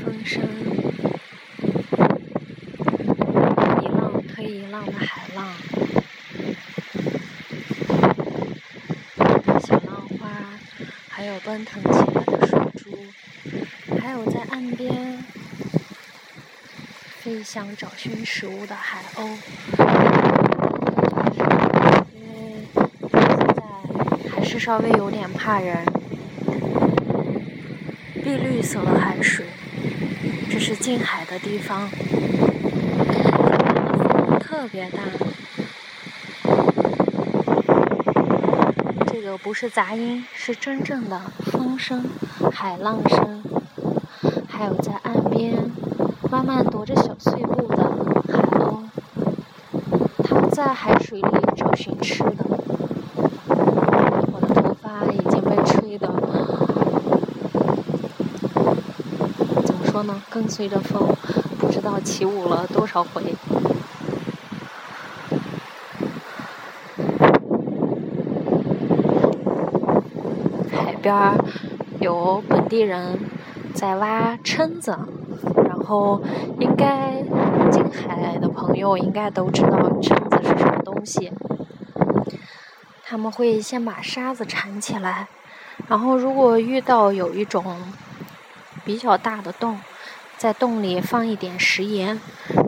风声。一浪推一浪的海浪。小浪花还有奔腾起来的水珠还有在岸边飞翔找寻食物的海鸥。因为现在还是稍微有点怕人碧绿色的海水。近海的地方，特别大。这个不是杂音，是真正的风声、海浪声，还有在岸边慢慢踱着小碎步的海鸥，它们在海水里找寻吃的。呢？跟随着风，不知道起舞了多少回。海边有本地人在挖蛏子，然后应该近海的朋友应该都知道蛏子是什么东西。他们会先把沙子铲起来，然后如果遇到有一种比较大的洞，在洞里放一点食盐，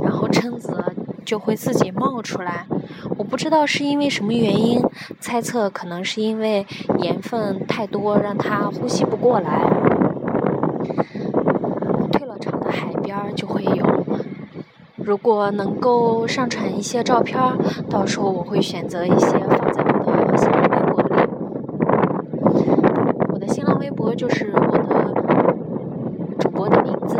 然后蛏子就会自己冒出来。我不知道是因为什么原因，猜测可能是因为盐分太多，让它呼吸不过来。退了潮的海边就会有。如果能够上传一些照片，到时候我会选择一些放在我的新浪微博里。我的新浪微博就是我的主播的名字。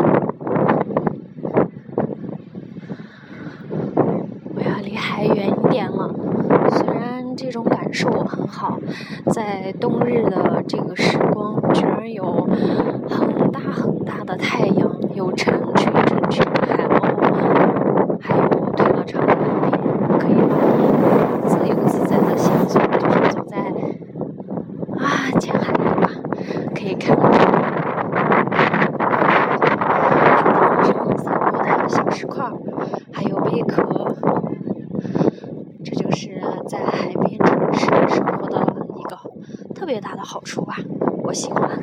我要离海远一点了。虽然这种感受很好，在冬日的这个时光，居然有很大很大的太阳，有成群成群的海鸥，还有退了潮的海边，可以自由自在的行走，就是走在啊浅海里吧，可以看到沙滩上散落的小石块，还有贝壳。这就是在海边特别大的好处吧，我喜欢。